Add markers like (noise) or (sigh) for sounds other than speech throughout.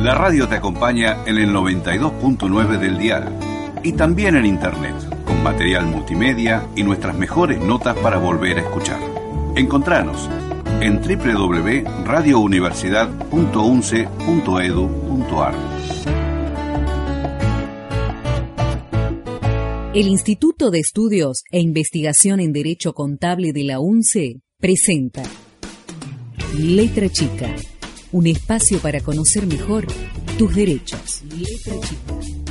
La radio te acompaña en el 92.9 del dial y también en internet, con material multimedia y nuestras mejores notas para volver a escuchar. Encontranos en www.radiouniversidad.unce.edu.ar. El Instituto de Estudios e Investigación en Derecho Contable de la UNCE presenta Letra Chica un espacio para conocer mejor tus derechos.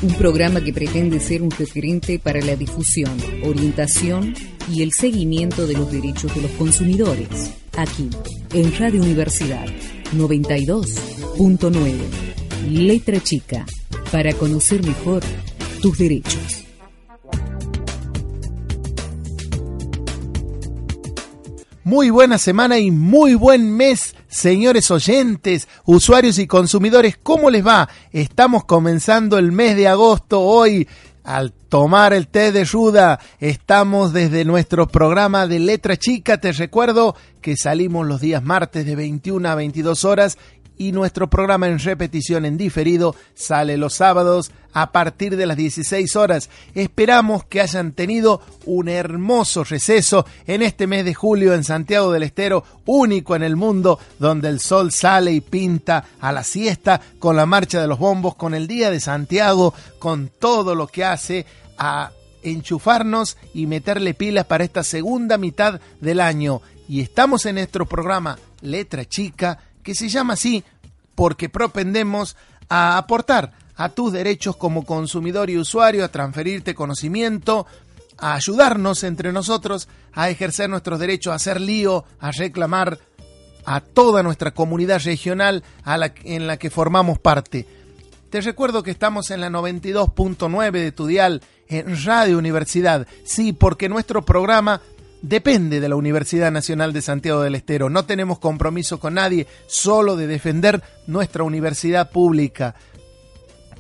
Un programa que pretende ser un referente para la difusión, orientación y el seguimiento de los derechos de los consumidores. Aquí, en Radio Universidad 92.9. Letra chica, para conocer mejor tus derechos. Muy buena semana y muy buen mes, señores oyentes, usuarios y consumidores. ¿Cómo les va? Estamos comenzando el mes de agosto hoy. Al tomar el té de Ruda, estamos desde nuestro programa de Letra Chica. Te recuerdo que salimos los días martes de 21 a 22 horas y nuestro programa en repetición en diferido sale los sábados a partir de las 16 horas. Esperamos que hayan tenido un hermoso receso en este mes de julio en Santiago del Estero, único en el mundo, donde el sol sale y pinta a la siesta con la marcha de los bombos, con el Día de Santiago, con todo lo que hace a enchufarnos y meterle pilas para esta segunda mitad del año. Y estamos en nuestro programa Letra Chica, que se llama así porque propendemos a aportar a tus derechos como consumidor y usuario, a transferirte conocimiento, a ayudarnos entre nosotros a ejercer nuestros derechos, a hacer lío, a reclamar a toda nuestra comunidad regional en la que formamos parte. Te recuerdo que estamos en la 92.9 de tu dial en Radio Universidad. Sí, porque nuestro programa depende de la Universidad Nacional de Santiago del Estero. No tenemos compromiso con nadie, solo de defender nuestra universidad pública.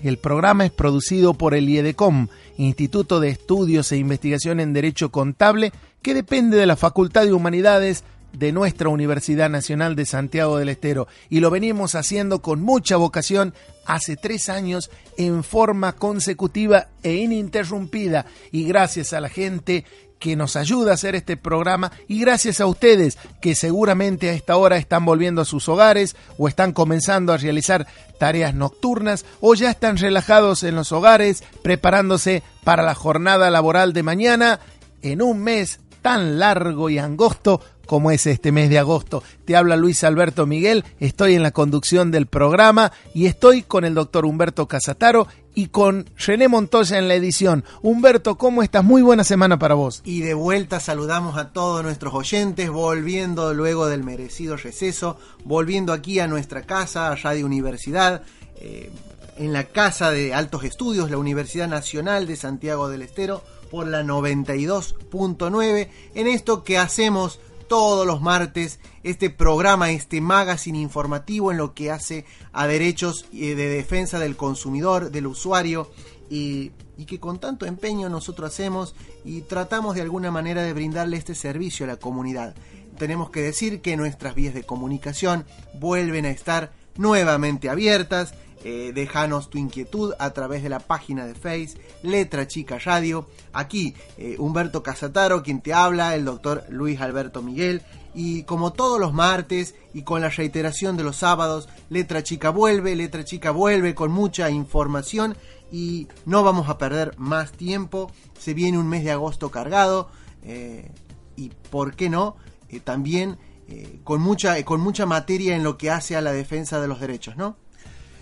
El programa es producido por el IEDECOM, Instituto de Estudios e Investigación en Derecho Contable, que depende de la Facultad de Humanidades de nuestra Universidad Nacional de Santiago del Estero. Y lo venimos haciendo con mucha vocación hace tres años en forma consecutiva e ininterrumpida. Y gracias a la gente que nos ayuda a hacer este programa. Y gracias a ustedes que seguramente a esta hora están volviendo a sus hogares o están comenzando a realizar tareas nocturnas o ya están relajados en los hogares preparándose para la jornada laboral de mañana en un mes tan largo y angosto como es este mes de agosto. Te habla Luis Alberto Miguel, estoy en la conducción del programa y estoy con el doctor Humberto Casataro y con René Montoya en la edición. Humberto, ¿cómo estás? Muy buena semana para vos. Y de vuelta saludamos a todos nuestros oyentes, volviendo luego del merecido receso, volviendo aquí a nuestra casa, a Radio Universidad. Eh, en la Casa de Altos Estudios, la Universidad Nacional de Santiago del Estero, por la 92.9, en esto que hacemos todos los martes este programa, este magazine informativo en lo que hace a derechos eh, de defensa del consumidor, del usuario y, que con tanto empeño nosotros hacemos y tratamos de alguna manera de brindarle este servicio a la comunidad. Tenemos que decir que nuestras vías de comunicación vuelven a estar nuevamente abiertas. Eh, déjanos tu inquietud a través de la página de Face, Letra Chica Radio. Aquí eh, Humberto Casataro, quien te habla, el doctor Luis Alberto Miguel. Y como todos los martes y con la reiteración de los sábados, Letra Chica vuelve, Letra Chica vuelve con mucha información y no vamos a perder más tiempo. Se viene un mes de agosto cargado eh, y, ¿por qué no? también con, mucha, con mucha materia en lo que hace a la defensa de los derechos, ¿no?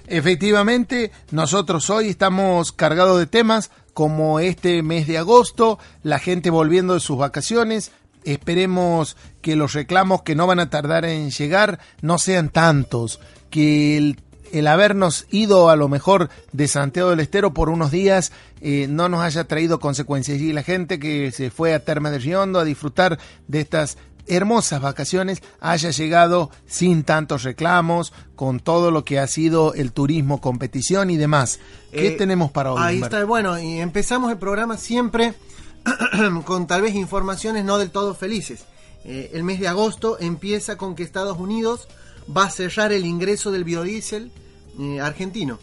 Efectivamente, nosotros hoy estamos cargados de temas como este mes de agosto, la gente volviendo de sus vacaciones, esperemos que los reclamos que no van a tardar en llegar no sean tantos, que el, habernos ido a lo mejor de Santiago del Estero por unos días eh, no nos haya traído consecuencias. Y la gente que se fue a Terma de Riondo a disfrutar de estas hermosas vacaciones haya llegado sin tantos reclamos, con todo lo que ha sido el turismo, competición y demás. ¿Qué Eh, tenemos para hoy? Ahí Humberto? está, bueno, y empezamos el programa siempre (clears throat) con tal vez informaciones no del todo felices. Eh, el mes de agosto empieza con que Estados Unidos va a cerrar el ingreso del biodiesel eh, argentino.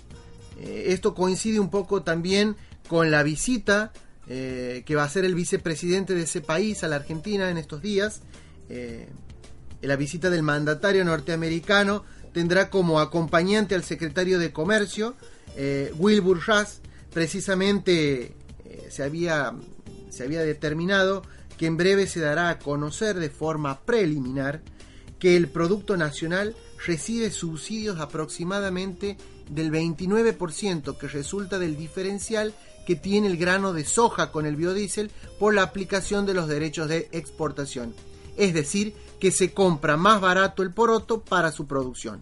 Esto coincide un poco también con la visita eh, que va a hacer el vicepresidente de ese país a la Argentina en estos días. Eh, la visita del mandatario norteamericano tendrá como acompañante al secretario de Comercio, eh, Wilbur Ross. Precisamente eh, se, había, se había determinado que en breve se dará a conocer de forma preliminar que el Producto Nacional recibe subsidios aproximadamente del 29% que resulta del diferencial que tiene el grano de soja con el biodiesel por la aplicación de los derechos de exportación. Es decir, que se compra más barato el poroto para su producción.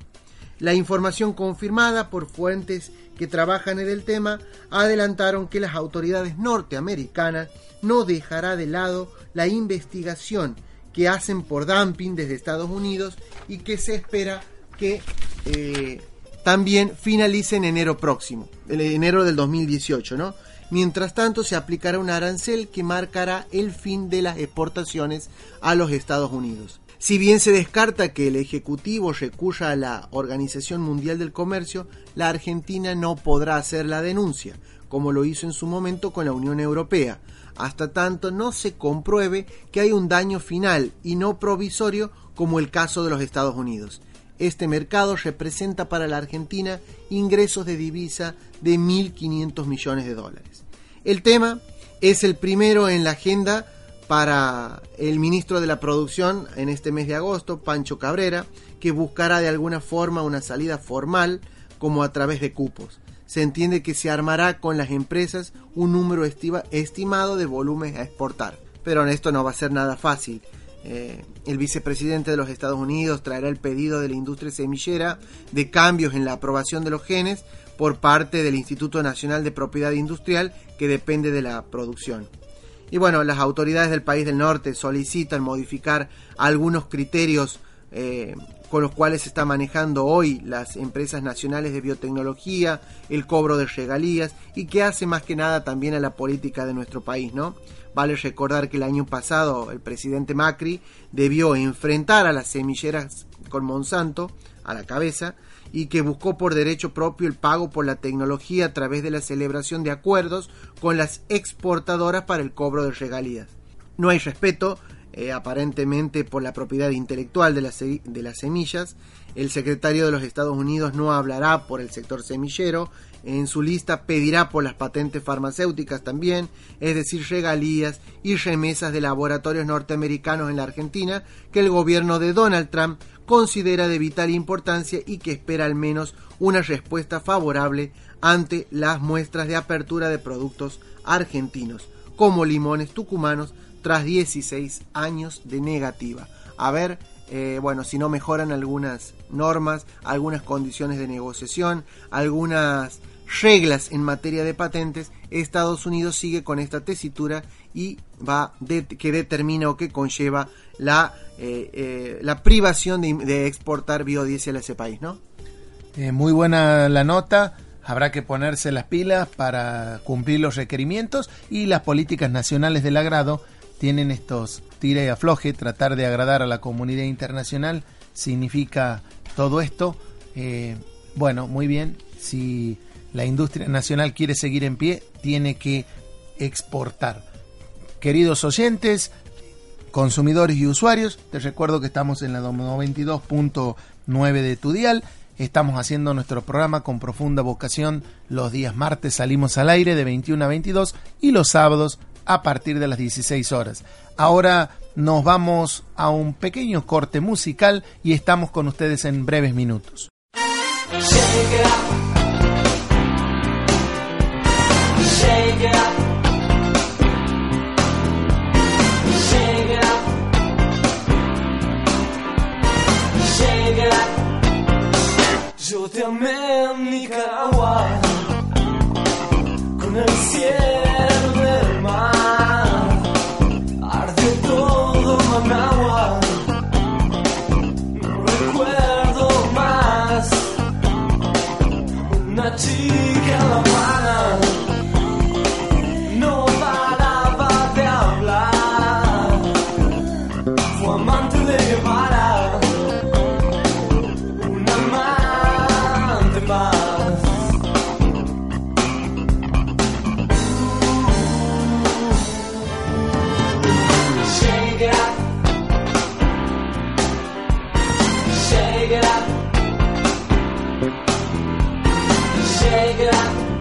La información confirmada por fuentes que trabajan en el tema adelantaron que las autoridades norteamericanas no dejará de lado la investigación que hacen por dumping desde Estados Unidos y que se espera que eh, también finalice en enero próximo, en enero del 2018, ¿no? Mientras tanto, se aplicará un arancel que marcará el fin de las exportaciones a los Estados Unidos. Si bien se descarta que el Ejecutivo recurra a la Organización Mundial del Comercio, la Argentina no podrá hacer la denuncia, como lo hizo en su momento con la Unión Europea, hasta tanto no se compruebe que hay un daño final y no provisorio como el caso de los Estados Unidos. Este mercado representa para la Argentina ingresos de divisa de 1.500 millones de dólares. El tema es el primero en la agenda para el ministro de la Producción en este mes de agosto, Pancho Cabrera, que buscará de alguna forma una salida formal como a través de cupos. Se entiende que se armará con las empresas un número estima- estimado de volúmenes a exportar. Pero en esto no va a ser nada fácil. Eh, el vicepresidente de los Estados Unidos traerá el pedido de la industria semillera de cambios en la aprobación de los genes por parte del Instituto Nacional de Propiedad Industrial que depende de la producción. Y bueno, las autoridades del país del norte solicitan modificar algunos criterios eh, con los cuales se está manejando hoy las empresas nacionales de biotecnología, el cobro de regalías y que hace más que nada también a la política de nuestro país, ¿no? Vale recordar que el año pasado el presidente Macri debió enfrentar a las semilleras con Monsanto a la cabeza y que buscó por derecho propio el pago por la tecnología a través de la celebración de acuerdos con las exportadoras para el cobro de regalías. No hay respeto, eh, aparentemente, por la propiedad intelectual de de las semillas. El secretario de los Estados Unidos no hablará por el sector semillero. En su lista pedirá por las patentes farmacéuticas también, es decir, regalías y remesas de laboratorios norteamericanos en la Argentina que el gobierno de Donald Trump considera de vital importancia y que espera al menos una respuesta favorable ante las muestras de apertura de productos argentinos, como limones tucumanos, tras 16 años de negativa. A ver, eh, bueno, si no mejoran algunas normas, algunas condiciones de negociación, algunas reglas en materia de patentes, Estados Unidos sigue con esta tesitura y va que determina o que conlleva la, eh, eh, la privación de, exportar biodiesel a ese país, ¿no? Eh, muy buena la nota. Habrá que ponerse las pilas para cumplir los requerimientos y las políticas nacionales del agrado tienen estos tira y afloje. Tratar de agradar a la comunidad internacional significa todo esto. Bueno, muy bien. Si la industria nacional quiere seguir en pie, tiene que exportar. Queridos oyentes, consumidores y usuarios, te recuerdo que estamos en la 92.9 de tu dial. Estamos haciendo nuestro programa con profunda vocación. Los días martes salimos al aire de 21 a 22 y los sábados a partir de las 16 horas. Ahora nos vamos a un pequeño corte musical y estamos con ustedes en breves minutos. tell me. Yeah.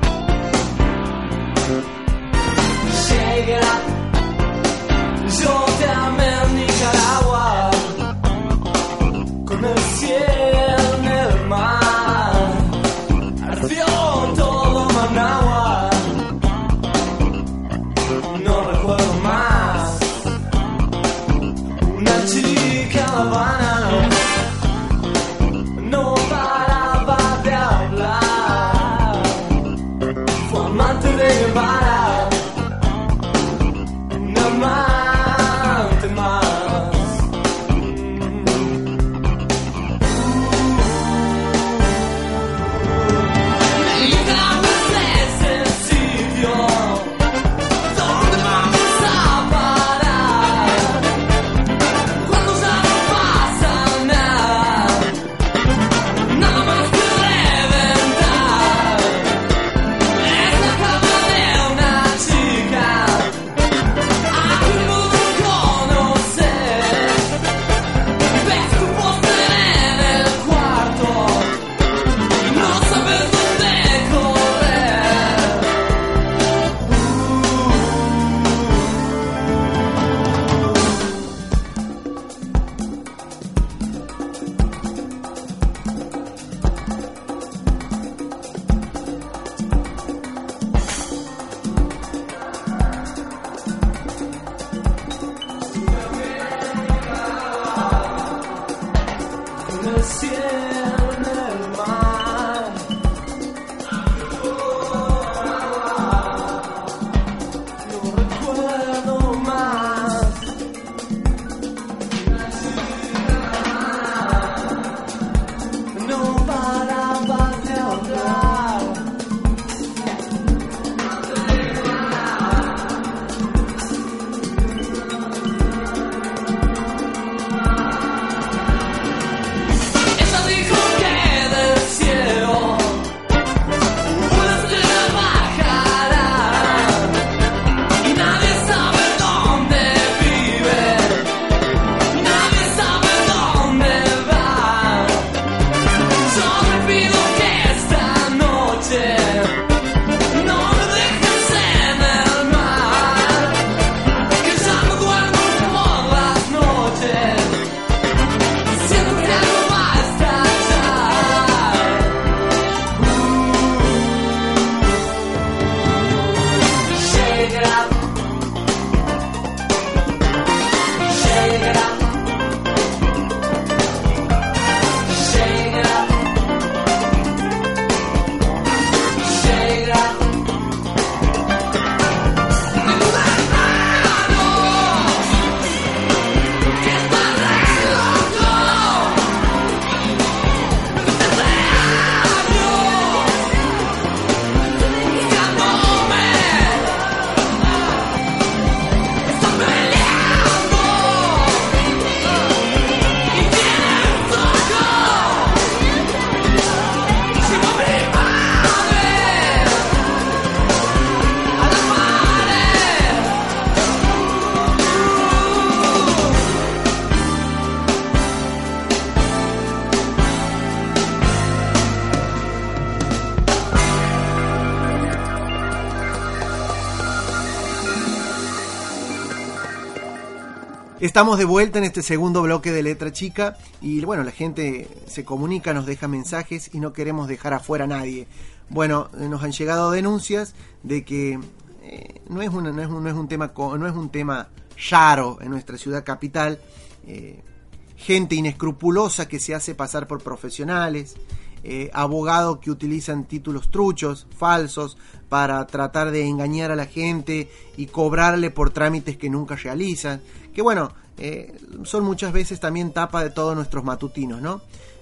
Estamos de vuelta en este segundo bloque de Letra Chica y bueno, la gente se comunica, nos deja mensajes y no queremos dejar afuera a nadie. Bueno, eh, nos han llegado denuncias de que eh, no, es una, no, es un, no, es un, tema no es un tema raro en nuestra ciudad capital. Eh, gente inescrupulosa que se hace pasar por profesionales, eh, abogados que utilizan títulos truchos, falsos, para tratar de engañar a la gente y cobrarle por trámites que nunca realizan. Que bueno, eh, son muchas veces también tapa de todos nuestros matutinos, ¿no?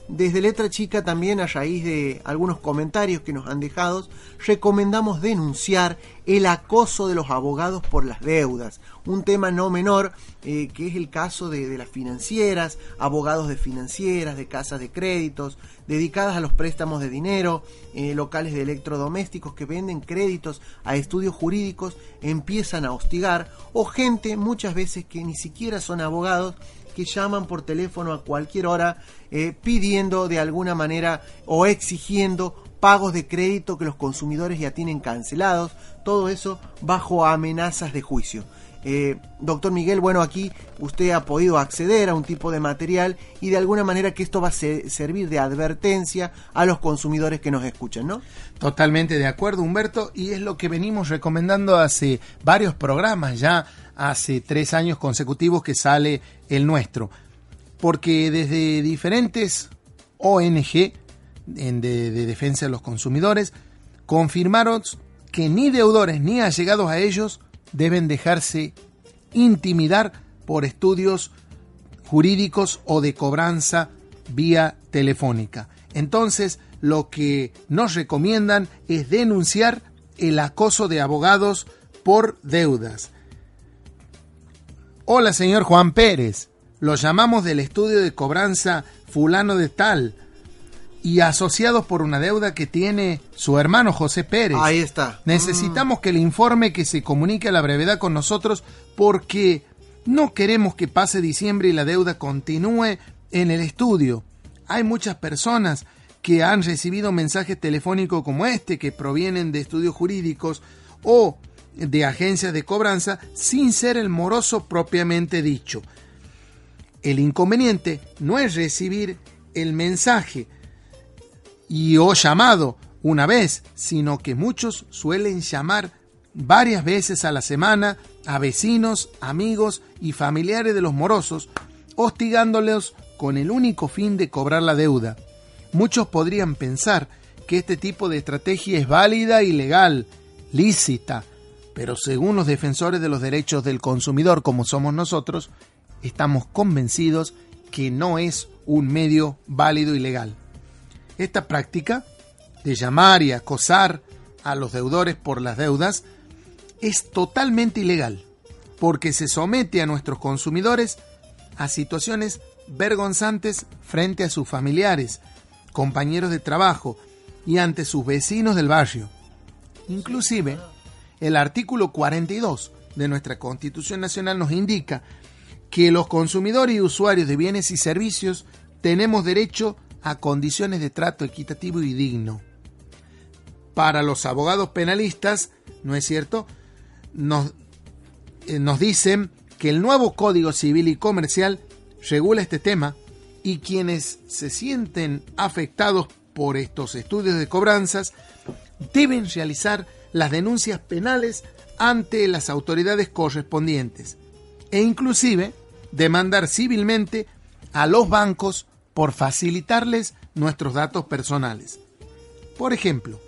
Desde Letra Chica también a raíz de algunos comentarios que nos han dejado, recomendamos denunciar el acoso de los abogados por las deudas, un tema no menor eh, que es el caso de, las financieras, abogados de financieras, de casas de créditos, dedicadas a los préstamos de dinero, eh, locales de electrodomésticos que venden créditos a estudios jurídicos, empiezan a hostigar, o gente muchas veces que ni siquiera son abogados, que llaman por teléfono a cualquier hora eh, pidiendo de alguna manera o exigiendo pagos de crédito que los consumidores ya tienen cancelados, todo eso bajo amenazas de juicio. Eh, doctor Miguel, bueno, aquí usted ha podido acceder a un tipo de material y de alguna manera que esto va a ser, servir de advertencia a los consumidores que nos escuchan, ¿no? Totalmente de acuerdo, Humberto, y es lo que venimos recomendando hace varios programas ya hace tres años consecutivos que sale el nuestro. Porque desde diferentes ONG de, de, defensa de los consumidores confirmaron que ni deudores ni allegados a ellos deben dejarse intimidar por estudios jurídicos o de cobranza vía telefónica. Entonces, lo que nos recomiendan es denunciar el acoso de abogados por deudas. Hola, señor Juan Pérez. Lo llamamos del estudio de cobranza fulano de tal y asociados por una deuda que tiene su hermano José Pérez. Ahí está. Necesitamos mm. que le informe que se comunique a la brevedad con nosotros porque no queremos que pase diciembre y la deuda continúe en el estudio. Hay muchas personas que han recibido mensajes telefónicos como este que provienen de estudios jurídicos o de agencias de cobranza sin ser el moroso propiamente dicho. El inconveniente no es recibir el mensaje y o llamado una vez, sino que muchos suelen llamar varias veces a la semana a vecinos, amigos y familiares de los morosos, hostigándolos con el único fin de cobrar la deuda. Muchos podrían pensar que este tipo de estrategia es válida y legal, lícita, pero según los defensores de los derechos del consumidor como somos nosotros, estamos convencidos que no es un medio válido y legal. Esta práctica de llamar y acosar a los deudores por las deudas es totalmente ilegal, porque se somete a nuestros consumidores a situaciones vergonzantes frente a sus familiares, compañeros de trabajo y ante sus vecinos del barrio. Inclusive, el artículo 42 de nuestra Constitución Nacional nos indica que los consumidores y usuarios de bienes y servicios tenemos derecho a condiciones de trato equitativo y digno. Para los abogados penalistas, ¿no es cierto? Nos, eh, nos dicen que el nuevo Código Civil y Comercial regula este tema y quienes se sienten afectados por estos estudios de cobranzas deben realizar las denuncias penales ante las autoridades correspondientes e inclusive demandar civilmente a los bancos por facilitarles nuestros datos personales. Por ejemplo,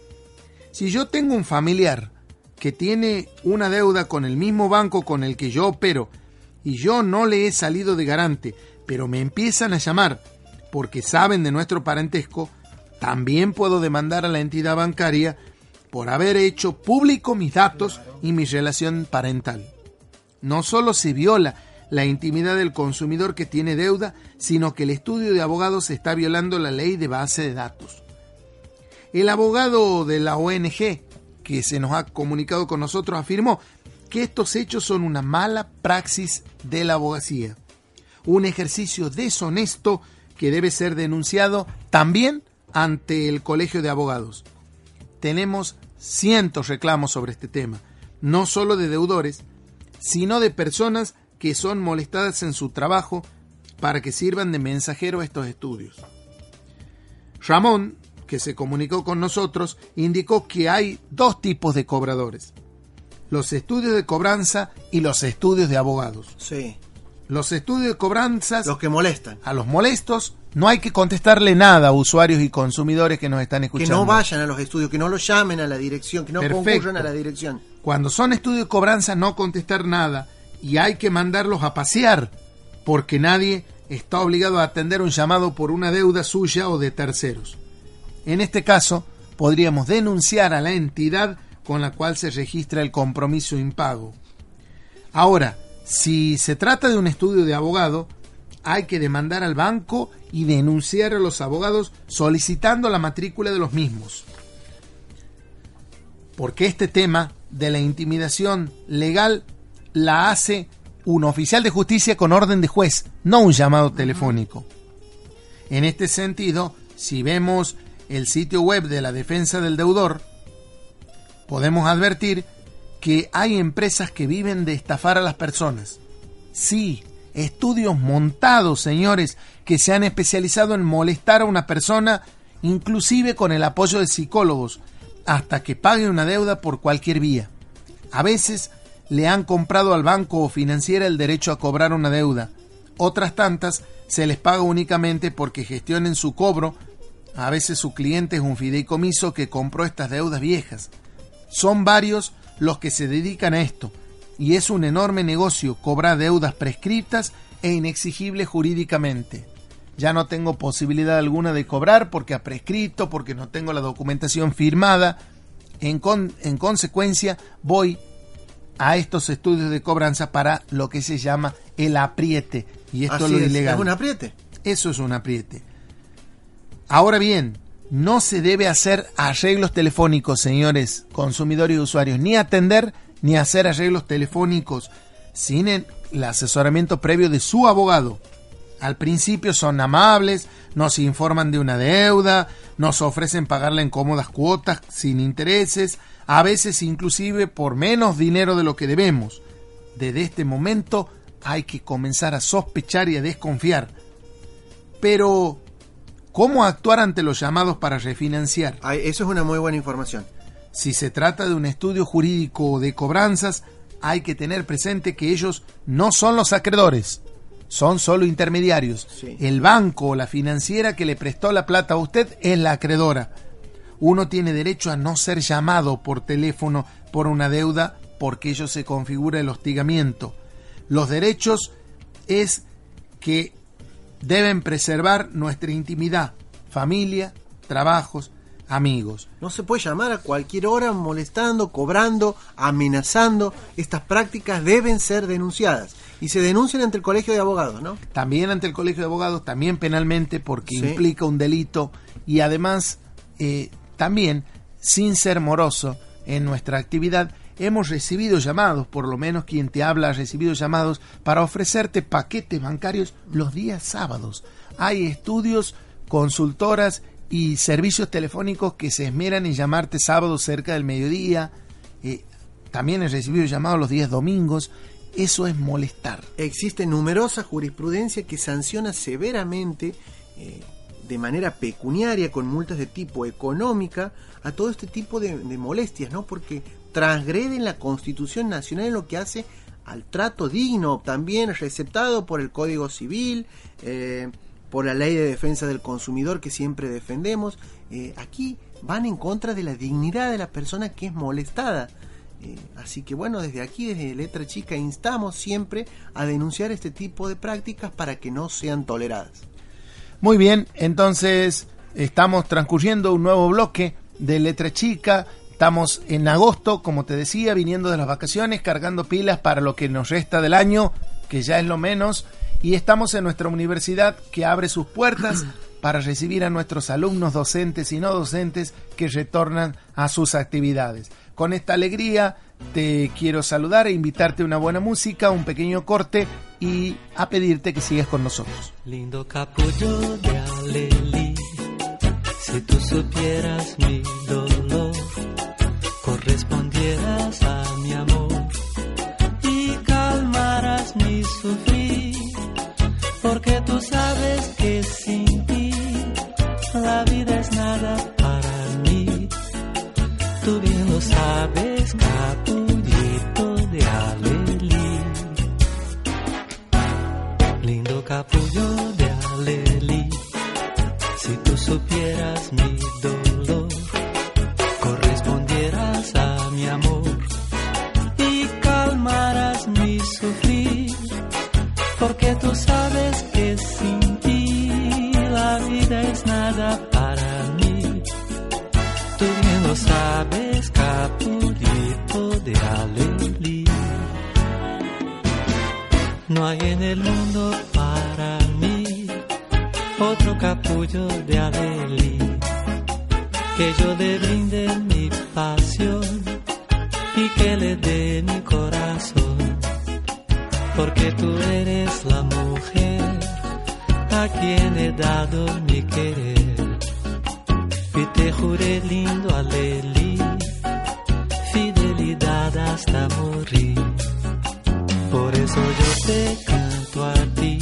si yo tengo un familiar que tiene una deuda con el mismo banco con el que yo opero y yo no le he salido de garante, pero me empiezan a llamar porque saben de nuestro parentesco, también puedo demandar a la entidad bancaria por haber hecho público mis datos y mi relación parental. No solo se viola la intimidad del consumidor que tiene deuda, sino que el estudio de abogados está violando la ley de base de datos. El abogado de la ONG que se nos ha comunicado con nosotros afirmó que estos hechos son una mala praxis de la abogacía, un ejercicio deshonesto que debe ser denunciado también ante el Colegio de Abogados tenemos cientos reclamos sobre este tema, no solo de deudores, sino de personas que son molestadas en su trabajo para que sirvan de mensajero a estos estudios. Ramón, que se comunicó con nosotros, indicó que hay dos tipos de cobradores, los estudios de cobranza y los estudios de abogados. Sí. Los estudios de cobranzas Los que molestan. a los molestos no hay que contestarle nada a usuarios y consumidores que nos están Que escuchando. no vayan a los estudios, que no los llamen a la dirección, que no Perfecto. concurran a la dirección. Cuando son estudios de cobranza no contestar nada y hay que mandarlos a pasear porque nadie está obligado a atender un llamado por una deuda suya o de terceros. En este caso, podríamos denunciar a la entidad con la cual se registra el compromiso impago. Ahora, si se trata de un estudio de abogado, hay que demandar al banco y denunciar a los abogados solicitando la matrícula de los mismos. Porque este tema de la intimidación legal la hace un oficial de justicia con orden de juez, no un llamado telefónico. En este sentido, si vemos el sitio web de la defensa del deudor, podemos advertir que hay empresas que viven de estafar a las personas. Sí, estudios montados, señores, que se han especializado en molestar a una persona, inclusive con el apoyo de psicólogos, hasta que pague una deuda por cualquier vía. A veces le han comprado al banco o financiera el derecho a cobrar una deuda. Otras tantas se les paga únicamente porque gestionen su cobro. A veces su cliente es un fideicomiso que compró estas deudas viejas. Son varios los que se dedican a esto, y es un enorme negocio cobrar deudas prescritas e inexigibles jurídicamente. Ya no tengo posibilidad alguna de cobrar porque ha prescrito, porque no tengo la documentación firmada. En, con- en consecuencia, voy a estos estudios de cobranza para lo que se llama el apriete. Y esto Así es lo ilegal. es un apriete. Eso es un apriete. Ahora bien, no se debe hacer arreglos telefónicos, señores consumidores y usuarios, ni atender ni hacer arreglos telefónicos sin el, asesoramiento previo de su abogado. Al principio son amables, nos informan de una deuda, nos ofrecen pagarla en cómodas cuotas sin intereses, a veces inclusive por menos dinero de lo que debemos. Desde este momento hay que comenzar a sospechar y a desconfiar. Pero, ¿cómo actuar ante los llamados para refinanciar? Eso es una muy buena información. Si se trata de un estudio jurídico de cobranzas, hay que tener presente que ellos no son los acreedores, son solo intermediarios. Sí. El banco o la financiera que le prestó la plata a usted es la acreedora. Uno tiene derecho a no ser llamado por teléfono por una deuda porque ello se configura el hostigamiento. Los derechos es que deben preservar nuestra intimidad, familia, trabajos, amigos. No se puede llamar a cualquier hora molestando, cobrando, amenazando. Estas prácticas deben ser denunciadas. Y se denuncian ante el colegio de abogados, ¿no? también ante el Colegio de Abogados, también penalmente porque Sí. implica un delito y además eh, también, sin ser moroso en nuestra actividad, hemos recibido llamados, por lo menos quien te habla ha recibido llamados para ofrecerte paquetes bancarios los días sábados. Hay estudios, consultoras y servicios telefónicos que se esmeran en llamarte sábado cerca del mediodía. Eh, también he recibido llamados los días domingos. Eso es molestar. Existe numerosa jurisprudencia que sanciona severamente, eh, de manera pecuniaria, con multas de tipo económica, a todo este tipo de, molestias, ¿no? Porque transgreden la Constitución Nacional en lo que hace al trato digno, también receptado por el Código Civil, eh, por la Ley de Defensa del Consumidor que siempre defendemos. Eh, aquí van en contra de la dignidad de la persona que es molestada. Eh, así que bueno, desde aquí, desde Letra Chica, instamos siempre a denunciar este tipo de prácticas para que no sean toleradas. Muy bien, entonces estamos transcurriendo un nuevo bloque de Letra Chica. Estamos en agosto, como te decía, viniendo de las vacaciones, cargando pilas para lo que nos resta del año, que ya es lo menos. Y estamos en nuestra universidad que abre sus puertas (clears throat) para recibir a nuestros alumnos docentes y no docentes que retornan a sus actividades. Con esta alegría te quiero saludar e invitarte a una buena música, un pequeño corte y a pedirte que sigas con nosotros. Lindo capullo de alelí, si tú supieras mi dolor, correspondieras a mi amor sabes que sin ti la vida es nada para mí. Tú bien lo sabes, capullito de Abelín. Lindo capullo. Hay en el mundo para mí otro capullo de Alelí. Que yo le brinde mi pasión y que le dé mi corazón. Porque tú eres la mujer a quien he dado mi querer. Y te juré lindo alelí, fidelidad hasta morir. Por eso yo te canto a ti,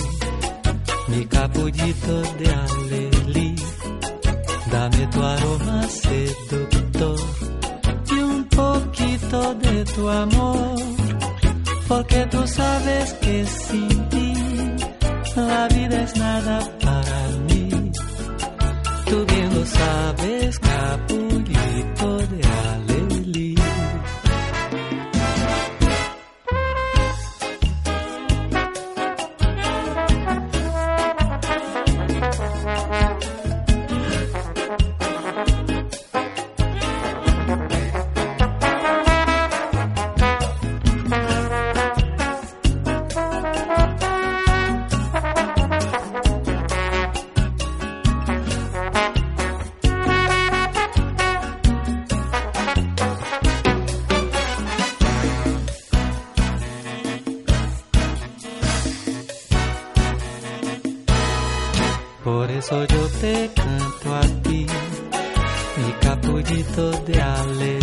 mi capullito de alelí. Dame tu aroma seductor y un poquito de tu amor, porque tú sabes que sin ti la vida es nada capullito de Alelí.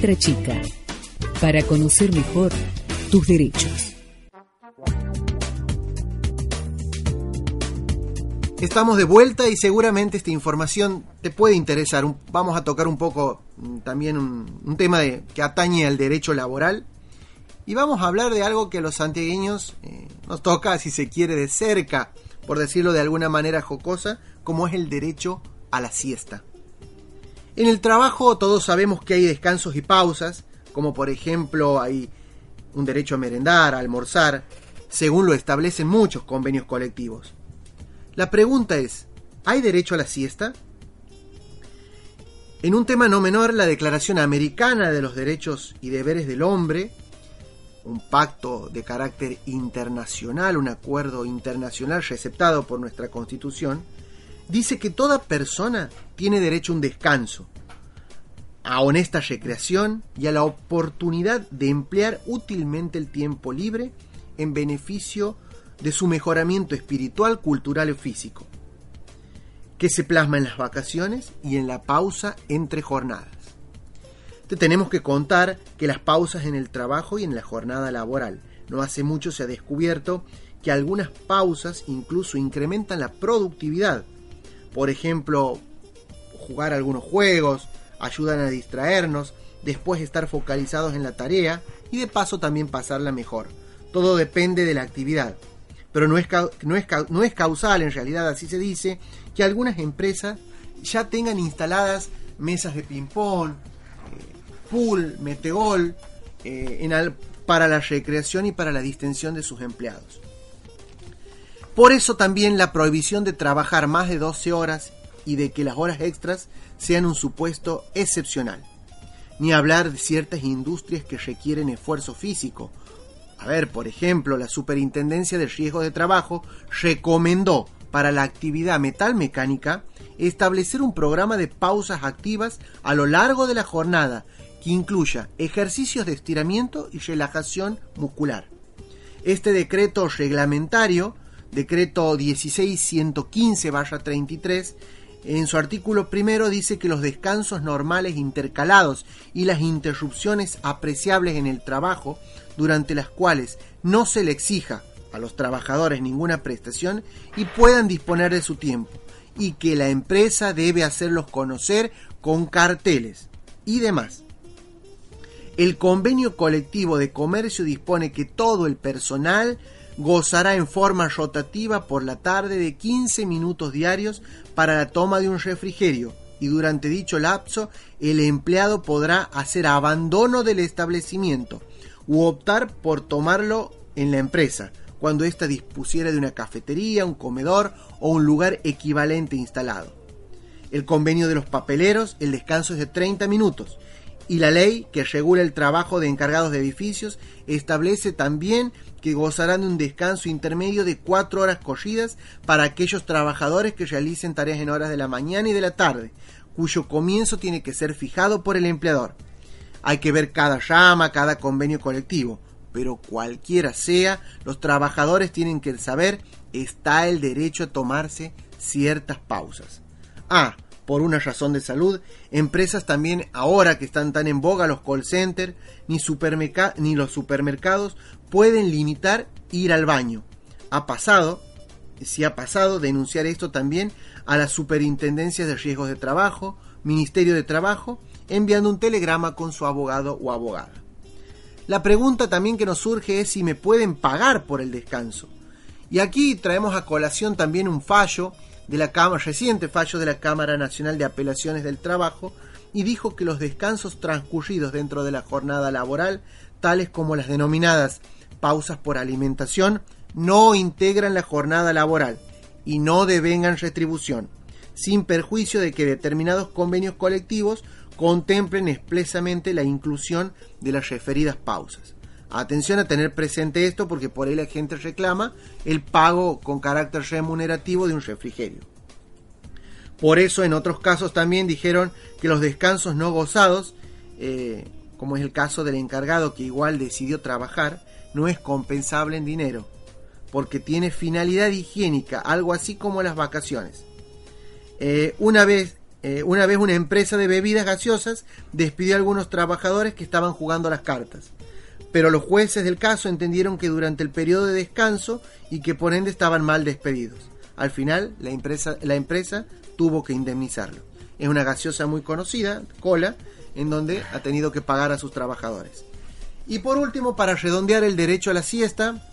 Chica. Para conocer mejor tus derechos. Estamos de vuelta y seguramente esta información te puede interesar. Vamos a tocar un poco mm, también un, tema que atañe al derecho laboral. Y vamos a hablar de algo que a los santiagueños eh, nos toca, si se quiere, de cerca, por decirlo de alguna manera jocosa, como es el derecho a la siesta. En el trabajo todos sabemos que hay descansos y pausas, como por ejemplo hay un derecho a merendar, a almorzar, según lo establecen muchos convenios colectivos. La pregunta es, ¿hay derecho a la siesta? En un tema no menor, la Declaración Americana de los Derechos y Deberes del Hombre, un pacto de carácter internacional, un acuerdo internacional receptado por nuestra Constitución, dice que toda persona tiene derecho a un descanso, a honesta recreación y a la oportunidad de emplear útilmente el tiempo libre en beneficio de su mejoramiento espiritual, cultural y físico, que se plasma en las vacaciones y en la pausa entre jornadas. Te tenemos que contar que las pausas en el trabajo y en la jornada laboral. No hace mucho se ha descubierto que algunas pausas incluso incrementan la productividad. Por ejemplo, jugar algunos juegos, ayudan a distraernos, después estar focalizados en la tarea y de paso también pasarla mejor. Todo depende de la actividad. Pero no es, no es, no es causal, en realidad así se dice, que algunas empresas ya tengan instaladas mesas de ping-pong, eh, pool, metegol, eh, para la recreación y para la distensión de sus empleados. Por eso también la prohibición de trabajar más de 12 horas y de que las horas extras sean un supuesto excepcional. Ni hablar de ciertas industrias que requieren esfuerzo físico. A ver, por ejemplo, la Superintendencia de Riesgos de Trabajo recomendó para la actividad metalmecánica establecer un programa de pausas activas a lo largo de la jornada que incluya ejercicios de estiramiento y relajación muscular. Este decreto reglamentario, decreto 16115-33, en su artículo primero dice que los descansos normales intercalados y las interrupciones apreciables en el trabajo, durante las cuales no se le exija a los trabajadores ninguna prestación y puedan disponer de su tiempo y que la empresa debe hacerlos conocer con carteles y demás. El convenio colectivo de comercio dispone que todo el personal gozará en forma rotativa por la tarde de 15 minutos diarios para la toma de un refrigerio y durante dicho lapso el empleado podrá hacer abandono del establecimiento u optar por tomarlo en la empresa cuando ésta dispusiera de una cafetería, un comedor o un lugar equivalente instalado. El convenio de los papeleros, el descanso es de 30 minutos y la ley que regula el trabajo de encargados de edificios establece también que gozarán de un descanso intermedio de cuatro horas corridas para aquellos trabajadores que realicen tareas en horas de la mañana y de la tarde, cuyo comienzo tiene que ser fijado por el empleador. Hay que ver cada llama, cada convenio colectivo, pero cualquiera sea, los trabajadores tienen que saber está el derecho a tomarse ciertas pausas. Ah, por una razón de salud, empresas también ahora que están tan en boga los call centers, ni, ni los supermercados pueden limitar ir al baño. Ha pasado, si ha pasado, denunciar esto también a las superintendencias de riesgos de trabajo, Ministerio de Trabajo, enviando un telegrama con su abogado o abogada. La pregunta también que nos surge es si me pueden pagar por el descanso. Y aquí traemos a colación también un fallo de la reciente fallo de la Cámara Nacional de Apelaciones del Trabajo, y dijo que los descansos transcurridos dentro de la jornada laboral, tales como las denominadas pausas por alimentación, no integran la jornada laboral y no devengan retribución, sin perjuicio de que determinados convenios colectivos contemplen expresamente la inclusión de las referidas pausas. Atención a tener presente esto porque por ahí la gente reclama el pago con carácter remunerativo de un refrigerio. Por eso en otros casos también dijeron que los descansos no gozados, eh, como es el caso del encargado que igual decidió trabajar, no es compensable en dinero, porque tiene finalidad higiénica, algo así como las vacaciones. Eh, una, vez, eh, una vez una empresa de bebidas gaseosas despidió a algunos trabajadores que estaban jugando las cartas pero los jueces del caso entendieron que durante el periodo de descanso y que por ende estaban mal despedidos. Al final, la empresa, la empresa tuvo que indemnizarlo. Es una gaseosa muy conocida, Cola, en donde ha tenido que pagar a sus trabajadores. Y por último, para redondear el derecho a la siesta,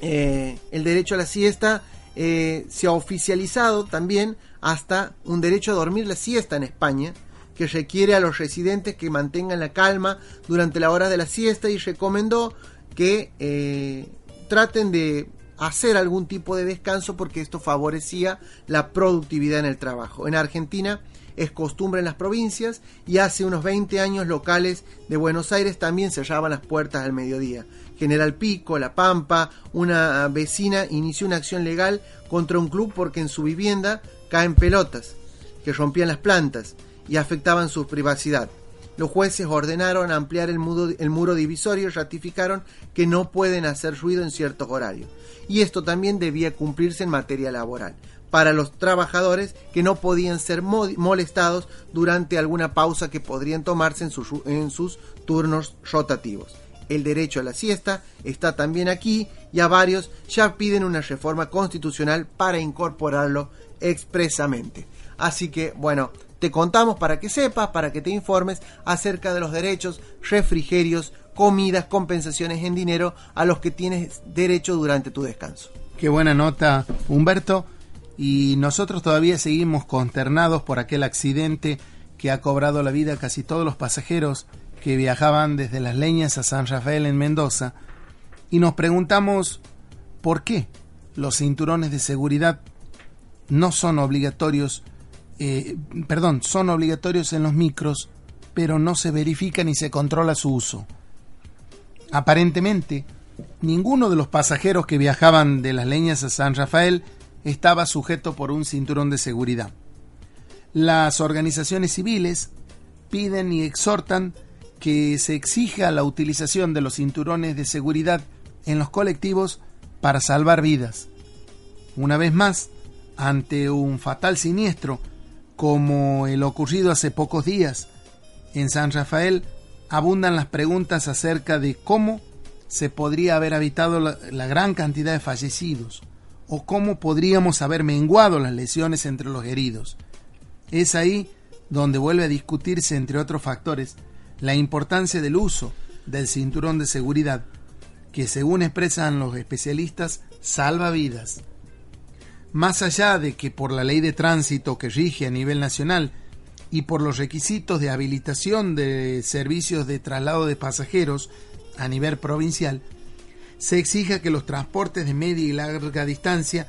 eh, el derecho a la siesta eh, se ha oficializado también hasta un derecho a dormir la siesta en España, que requiere a los residentes que mantengan la calma durante la hora de la siesta y recomendó que eh, traten de hacer algún tipo de descanso porque esto favorecía la productividad en el trabajo. En Argentina es costumbre en las provincias y hace unos 20 años locales de Buenos Aires también cerraban las puertas al mediodía. General Pico, La Pampa, una vecina inició una acción legal contra un club porque en su vivienda caen pelotas que rompían las plantas y afectaban su privacidad. Los jueces ordenaron ampliar el, muro divisorio y ratificaron que no pueden hacer ruido en ciertos horarios. Y esto también debía cumplirse en materia laboral, para los trabajadores que no podían ser molestados durante alguna pausa que podrían tomarse en sus, en sus turnos rotativos. El derecho a la siesta está también aquí y a varios ya piden una reforma constitucional para incorporarlo expresamente. Así que, bueno, te contamos para que sepas, para que te informes acerca de los derechos, refrigerios, comidas, compensaciones en dinero a los que tienes derecho durante tu descanso. Qué buena nota, Humberto. Y nosotros todavía seguimos consternados por aquel accidente que ha cobrado la vida a casi todos los pasajeros que viajaban desde Las Leñas a San Rafael en Mendoza. Y nos preguntamos por qué los cinturones de seguridad no son obligatorios eh, perdón, son obligatorios en los micros, pero no se verifica ni se controla su uso. Aparentemente, ninguno de los pasajeros que viajaban de las leñas a San Rafael estaba sujeto por un cinturón de seguridad. Las organizaciones civiles piden y exhortan que se exija la utilización de los cinturones de seguridad en los colectivos para salvar vidas. Una vez más, ante un fatal siniestro como el ocurrido hace pocos días en San Rafael, abundan las preguntas acerca de cómo se podría haber evitado la, la gran cantidad de fallecidos o cómo podríamos haber menguado las lesiones entre los heridos. Es ahí donde vuelve a discutirse, entre otros factores, la importancia del uso del cinturón de seguridad, que según expresan los especialistas, salva vidas. Más allá de que por la ley de tránsito que rige a nivel nacional y por los requisitos de habilitación de servicios de traslado de pasajeros a nivel provincial, se exija que los transportes de media y larga distancia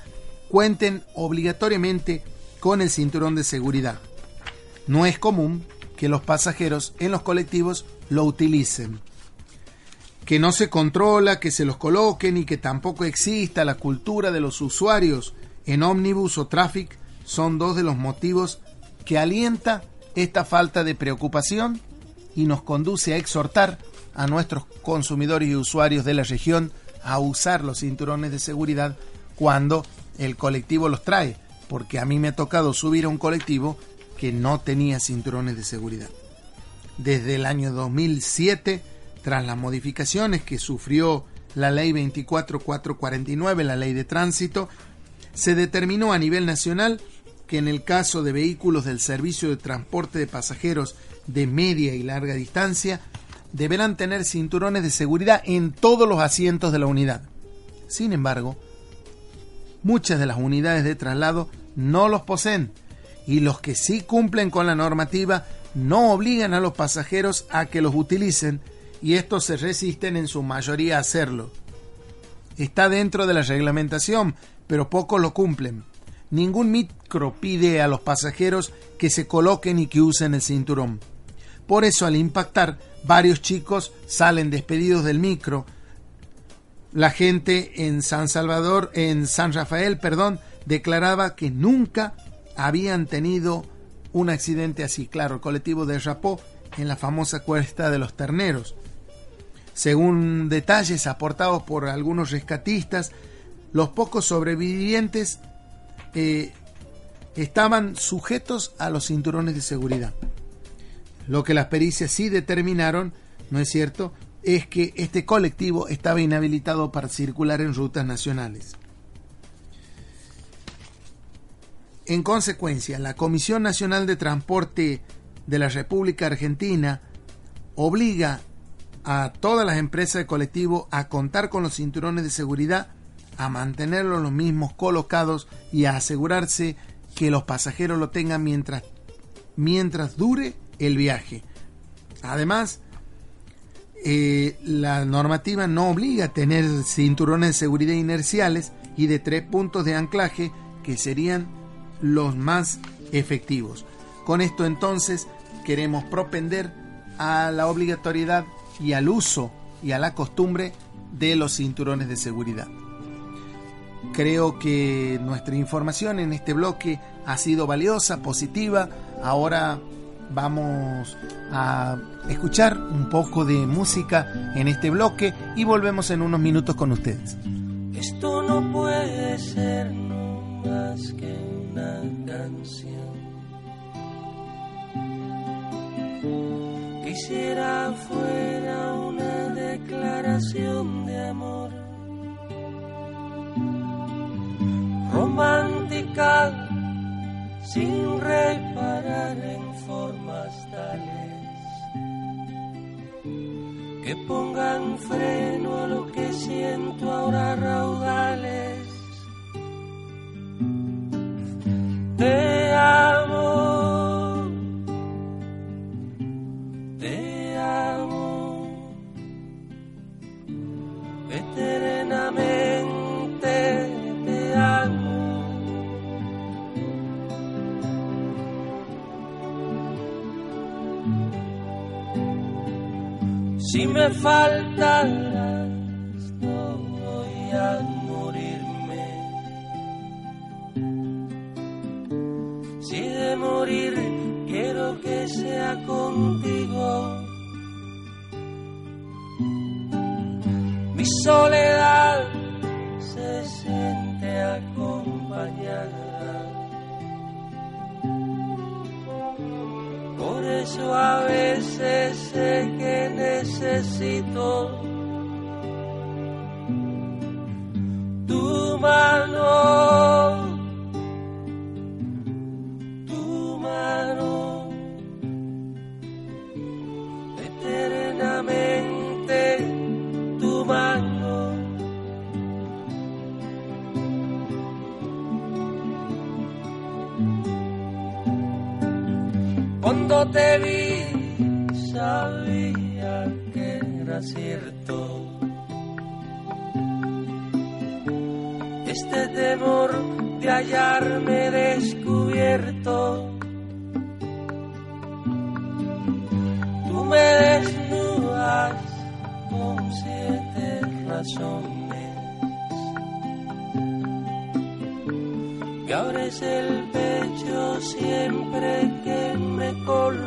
cuenten obligatoriamente con el cinturón de seguridad. No es común que los pasajeros en los colectivos lo utilicen. Que no se controla que se los coloquen y que tampoco exista la cultura de los usuarios en ómnibus o tráfico son dos de los motivos que alienta esta falta de preocupación y nos conduce a exhortar a nuestros consumidores y usuarios de la región a usar los cinturones de seguridad cuando el colectivo los trae, porque a mí me ha tocado subir a un colectivo que no tenía cinturones de seguridad. Desde el año 2007, tras las modificaciones que sufrió la ley 24449, la ley de tránsito, se determinó a nivel nacional que en el caso de vehículos del servicio de transporte de pasajeros de media y larga distancia, deberán tener cinturones de seguridad en todos los asientos de la unidad. Sin embargo, muchas de las unidades de traslado no los poseen y los que sí cumplen con la normativa no obligan a los pasajeros a que los utilicen y estos se resisten en su mayoría a hacerlo. Está dentro de la reglamentación, pero pocos lo cumplen. Ningún micro pide a los pasajeros que se coloquen y que usen el cinturón. Por eso al impactar, varios chicos salen despedidos del micro. La gente en San Salvador, en San Rafael, perdón, declaraba que nunca habían tenido un accidente así. Claro, el colectivo derrapó en la famosa cuesta de los terneros. Según detalles aportados por algunos rescatistas, los pocos sobrevivientes eh, estaban sujetos a los cinturones de seguridad. Lo que las pericias sí determinaron, ¿no es cierto?, es que este colectivo estaba inhabilitado para circular en rutas nacionales. En consecuencia, la Comisión Nacional de Transporte de la República Argentina obliga a todas las empresas de colectivo a contar con los cinturones de seguridad, a mantenerlos los mismos colocados y a asegurarse que los pasajeros lo tengan mientras, mientras dure el viaje. Además, eh, la normativa no obliga a tener cinturones de seguridad inerciales y de tres puntos de anclaje que serían los más efectivos. Con esto entonces queremos propender a la obligatoriedad y al uso y a la costumbre de los cinturones de seguridad. Creo que nuestra información en este bloque ha sido valiosa, positiva. Ahora vamos a escuchar un poco de música en este bloque y volvemos en unos minutos con ustedes. Esto no puede ser más que canción. Quisiera fuera una declaración de amor romántica sin reparar en formas tales que pongan freno a lo que siento ahora raudales. Te amo, te amo, eternamente Si me faltas, no voy a morir, quiero que sea contigo. Mi soledad se siente acompañada. Por eso a veces necesito tu mano, tu mano eternamente, tu mano. Cuando te vi Este temor de hallarme descubierto. Tú me desnudas con siete razones. Me abres el pecho siempre que me colmas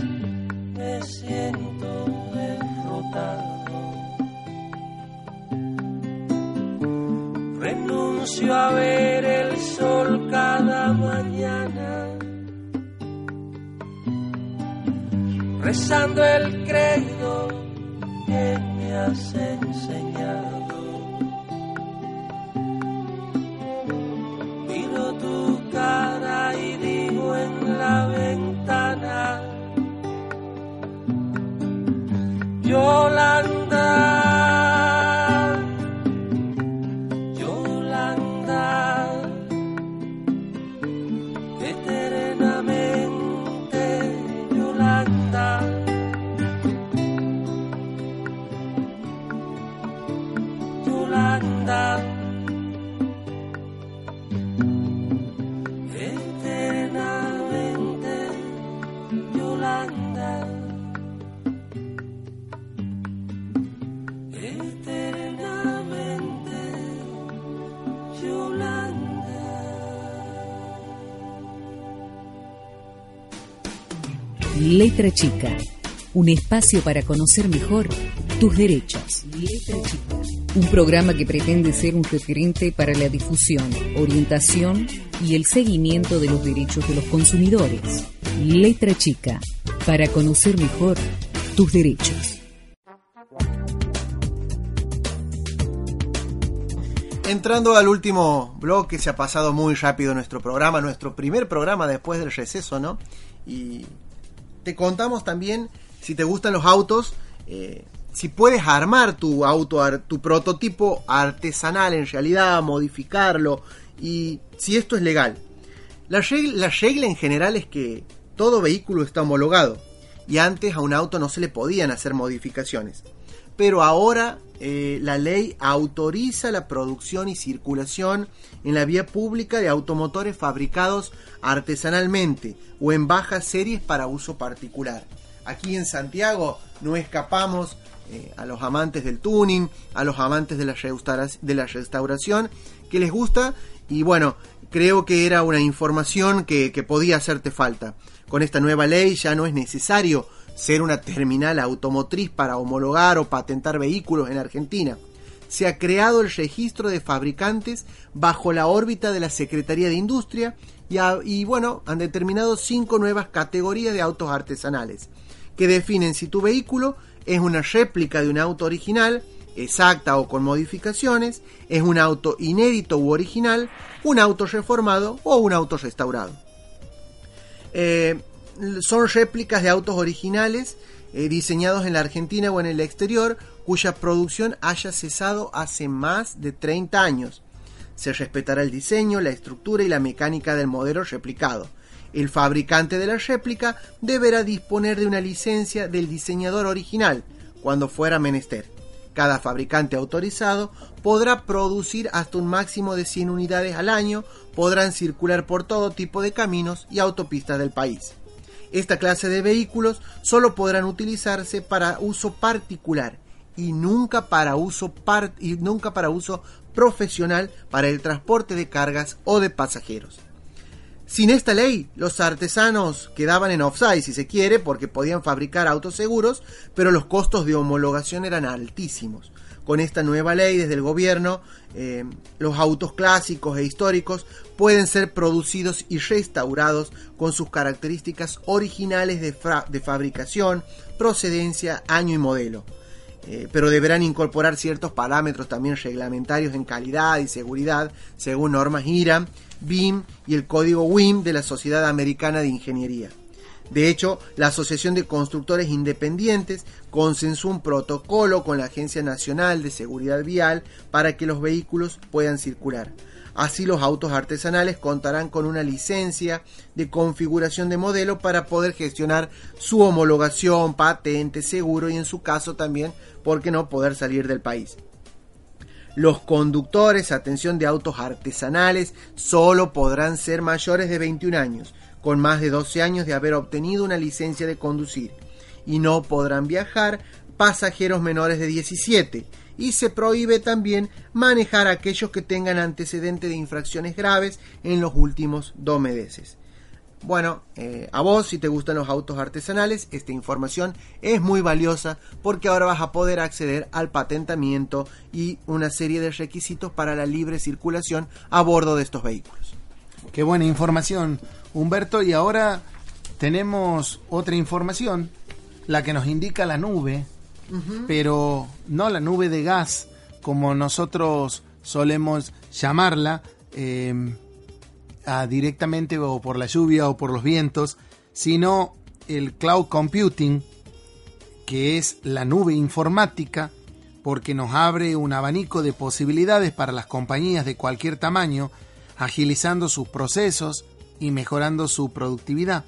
renuncio a ver el sol cada mañana, rezando el credo que me has enseñado. Letra Chica, un espacio para conocer mejor tus derechos. Letra Chica, un programa que pretende ser un referente para la difusión, orientación y el seguimiento de los derechos de los consumidores. Letra Chica, para conocer mejor tus derechos. Entrando al último bloque, se ha pasado muy rápido nuestro programa, nuestro primer programa después del receso, ¿no? Y te contamos también, si te gustan los autos, eh, si puedes armar tu auto, tu prototipo artesanal en realidad, modificarlo, y si esto es legal. La la regla en general es que todo vehículo está homologado, y antes a un auto no se le podían hacer modificaciones. Pero ahora eh, la ley autoriza la producción y circulación en la vía pública de automotores fabricados artesanalmente o en bajas series para uso particular. Aquí en Santiago no escapamos eh, a los amantes del tuning, a los amantes de la, de la restauración, que les gusta y bueno, creo que era una información que podía hacerte falta. Con esta nueva ley ya no es necesario ser una terminal automotriz para homologar o patentar vehículos en Argentina. Se ha creado el registro de fabricantes bajo la órbita de la Secretaría de Industria y, bueno, han determinado cinco nuevas categorías de autos artesanales que definen si tu vehículo es una réplica de un auto original, exacta o con modificaciones, es un auto inédito u original, un auto reformado o un auto restaurado. Eh, son réplicas de autos originales eh, diseñados en la Argentina o en el exterior cuya producción haya cesado hace más de 30 años. Se respetará el diseño, la estructura y la mecánica del modelo replicado. El fabricante de la réplica deberá disponer de una licencia del diseñador original cuando fuera menester. Cada fabricante autorizado podrá producir hasta un máximo de 100 unidades al año, podrán circular por todo tipo de caminos y autopistas del país. Esta clase de vehículos solo podrán utilizarse para uso particular y nunca para uso y nunca para uso profesional para el transporte de cargas o de pasajeros. Sin esta ley, los artesanos quedaban en offside, si se quiere, porque podían fabricar autos seguros, pero los costos de homologación eran altísimos. Con esta nueva ley desde el gobierno, eh, los autos clásicos e históricos pueden ser producidos y restaurados con sus características originales de, fabricación, procedencia, año y modelo. eh, pero deberán incorporar ciertos parámetros también reglamentarios en calidad y seguridad, según normas IRA, BIM y el código WIM de la Sociedad Americana de Ingeniería. De hecho, la Asociación de Constructores Independientes consensuó un protocolo con la Agencia Nacional de Seguridad Vial para que los vehículos puedan circular. Así los autos artesanales contarán con una licencia de configuración de modelo para poder gestionar su homologación, patente, seguro y en su caso también, ¿por qué no?, poder salir del país. Los conductores, atención de autos artesanales, solo podrán ser mayores de 21 años, con más de 12 años de haber obtenido una licencia de conducir, y no podrán viajar pasajeros menores de 17 y se prohíbe también manejar a aquellos que tengan antecedentes de infracciones graves en los últimos dos meses. Bueno, eh, a vos si te gustan los autos artesanales, esta información es muy valiosa porque ahora vas a poder acceder al patentamiento y una serie de requisitos para la libre circulación a bordo de estos vehículos. Qué buena información, Humberto. Y ahora tenemos otra información, la que nos indica la nube pero no la nube de gas como nosotros solemos llamarla, em, directamente o por la lluvia o por los vientos, sino el cloud computing, que es la nube informática, porque nos abre un abanico de posibilidades para las compañías de cualquier tamaño, agilizando sus procesos y mejorando su productividad.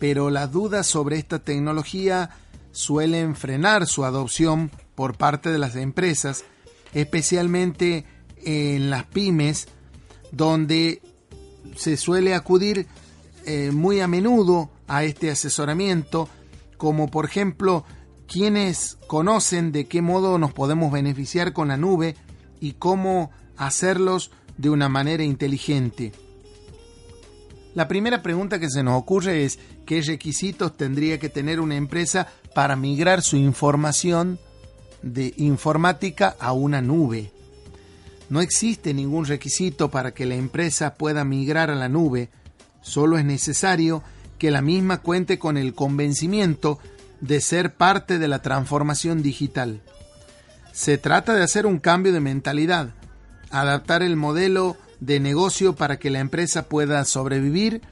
Pero las dudas sobre esta tecnología suelen frenar su adopción por parte de las empresas, especialmente en las pymes, donde se suele acudir eh, muy a menudo a este asesoramiento, como por ejemplo quienes conocen de qué modo nos podemos beneficiar con la nube y cómo hacerlos de una manera inteligente. La primera pregunta que se nos ocurre es qué requisitos tendría que tener una empresa para migrar su información de informática a una nube. No existe ningún requisito para que la empresa pueda migrar a la nube, solo es necesario que la misma cuente con el convencimiento de ser parte de la transformación digital. Se trata de hacer un cambio de mentalidad, adaptar el modelo de negocio para que la empresa pueda sobrevivir,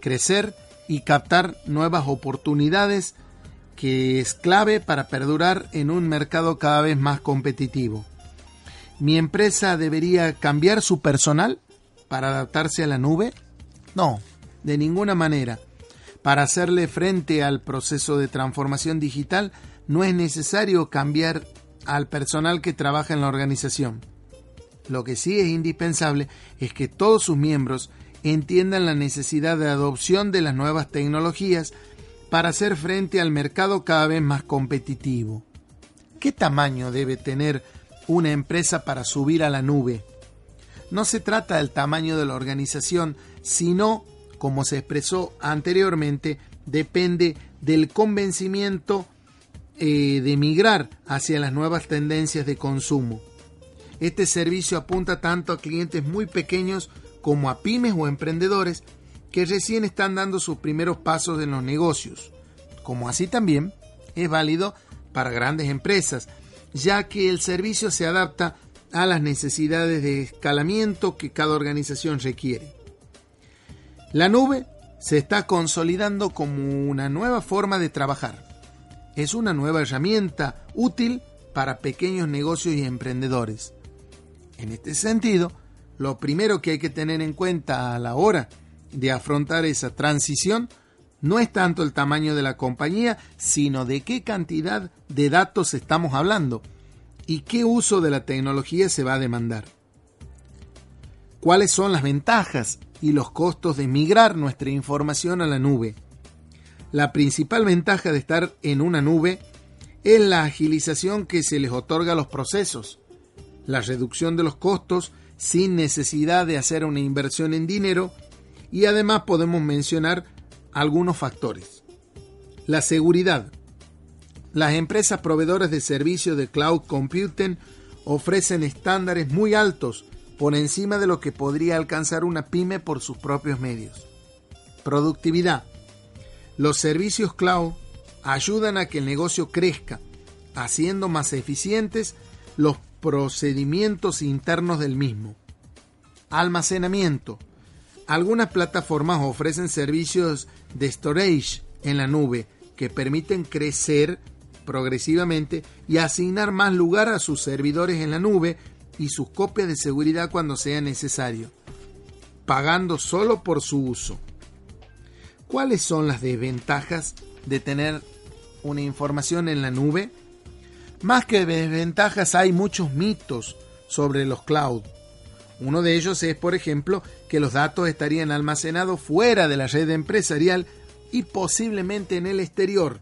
crecer y captar nuevas oportunidades que es clave para perdurar en un mercado cada vez más competitivo. ¿Mi empresa debería cambiar su personal para adaptarse a la nube? No, de ninguna manera. Para hacerle frente al proceso de transformación digital no es necesario cambiar al personal que trabaja en la organización. Lo que sí es indispensable es que todos sus miembros entiendan la necesidad de adopción de las nuevas tecnologías para hacer frente al mercado cada vez más competitivo. ¿Qué tamaño debe tener una empresa para subir a la nube? No se trata del tamaño de la organización, sino, como se expresó anteriormente, depende del convencimiento eh, de migrar hacia las nuevas tendencias de consumo. Este servicio apunta tanto a clientes muy pequeños como a pymes o emprendedores que recién están dando sus primeros pasos en los negocios. Como así también es válido para grandes empresas, ya que el servicio se adapta a las necesidades de escalamiento que cada organización requiere. La nube se está consolidando como una nueva forma de trabajar. Es una nueva herramienta útil para pequeños negocios y emprendedores. En este sentido, lo primero que hay que tener en cuenta a la hora de afrontar esa transición no es tanto el tamaño de la compañía, sino de qué cantidad de datos estamos hablando y qué uso de la tecnología se va a demandar. ¿Cuáles son las ventajas y los costos de migrar nuestra información a la nube? La principal ventaja de estar en una nube es la agilización que se les otorga a los procesos la reducción de los costos sin necesidad de hacer una inversión en dinero y además podemos mencionar algunos factores. La seguridad. Las empresas proveedoras de servicios de cloud computing ofrecen estándares muy altos por encima de lo que podría alcanzar una pyme por sus propios medios. Productividad. Los servicios cloud ayudan a que el negocio crezca haciendo más eficientes los procedimientos internos del mismo. Almacenamiento. Algunas plataformas ofrecen servicios de storage en la nube que permiten crecer progresivamente y asignar más lugar a sus servidores en la nube y sus copias de seguridad cuando sea necesario, pagando solo por su uso. ¿Cuáles son las desventajas de tener una información en la nube? Más que desventajas hay muchos mitos sobre los cloud. Uno de ellos es, por ejemplo, que los datos estarían almacenados fuera de la red empresarial y posiblemente en el exterior,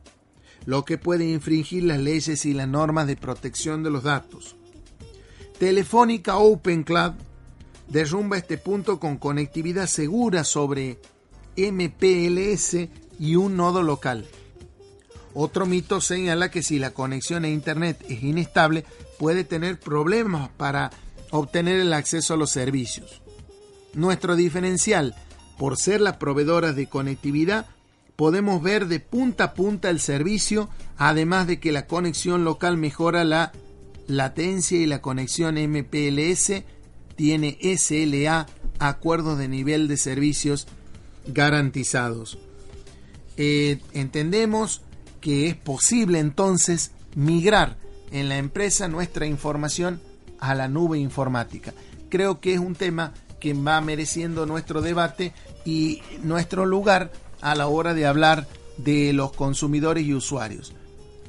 lo que puede infringir las leyes y las normas de protección de los datos. Telefónica Open Cloud derrumba este punto con conectividad segura sobre MPLS y un nodo local. Otro mito señala que si la conexión a Internet es inestable, puede tener problemas para obtener el acceso a los servicios. Nuestro diferencial, por ser las proveedoras de conectividad, podemos ver de punta a punta el servicio, además de que la conexión local mejora la latencia y la conexión MPLS tiene SLA, acuerdos de nivel de servicios garantizados. Eh, entendemos que es posible entonces migrar en la empresa nuestra información a la nube informática. Creo que es un tema que va mereciendo nuestro debate y nuestro lugar a la hora de hablar de los consumidores y usuarios.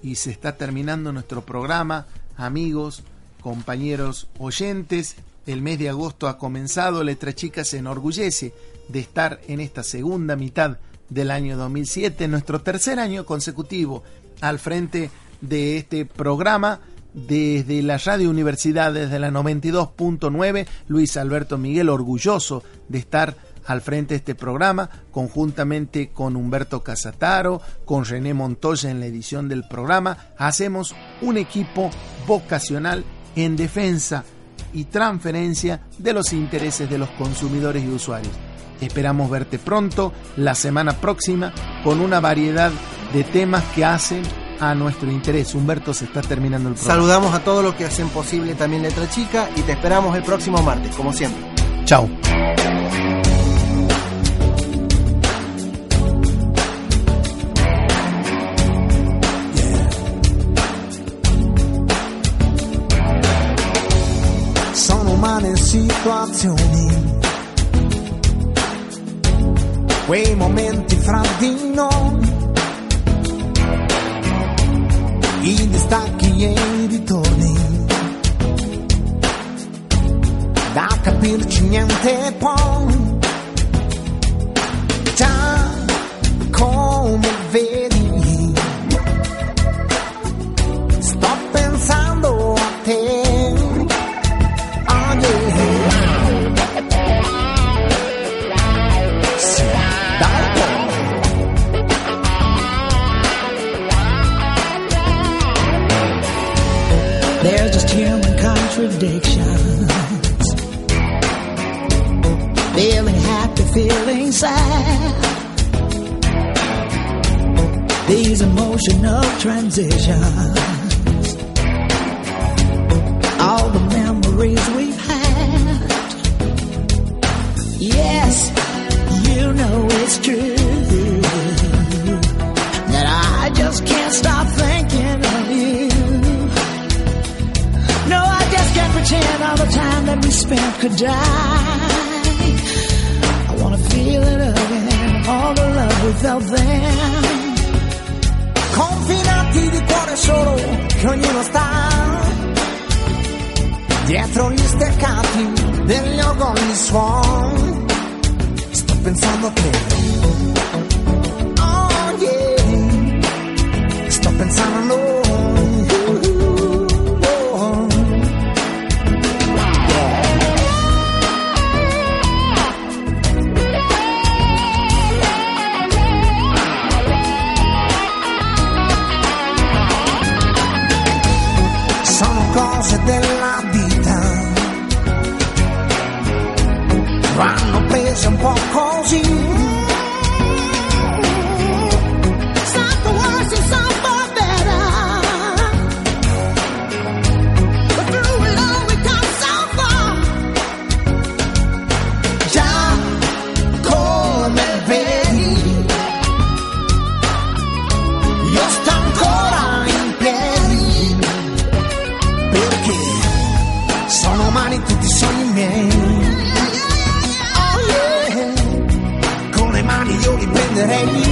Y se está terminando nuestro programa, amigos, compañeros oyentes. El mes de agosto ha comenzado, Letra Chica se enorgullece de estar en esta segunda mitad del año 2007, nuestro tercer año consecutivo al frente de este programa desde la Radio Universidad, desde la 92.9, Luis Alberto Miguel, orgulloso de estar al frente de este programa, conjuntamente con Humberto Casataro, con René Montoya en la edición del programa, hacemos un equipo vocacional en defensa y transferencia de los intereses de los consumidores y usuarios. Esperamos verte pronto, la semana próxima, con una variedad de temas que hacen a nuestro interés. Humberto, se está terminando el programa. Saludamos a todos los que hacen posible también Letra Chica y te esperamos el próximo martes, como siempre. Chao. Sono umane situazioni, quei momenti fra di noi, i distacchi e i ritorni, da capirci niente poi, già come vedi, contradictions. Feeling happy, feeling sad. These emotional transitions. That we spent could die. I wanna feel it again, all the love without them. Confinati di cuore solo che ognuno sta dietro gli steccati degli orgogli suon. Sto pensando a te. Oh yeah. Sto pensando a noi. someone calls you. It's the worst, it's not far better. But through it all, we come so far. John, Coleman, Benny. Io sto ancora in piedi. Perché sono umani tutti i sogni miei. reír.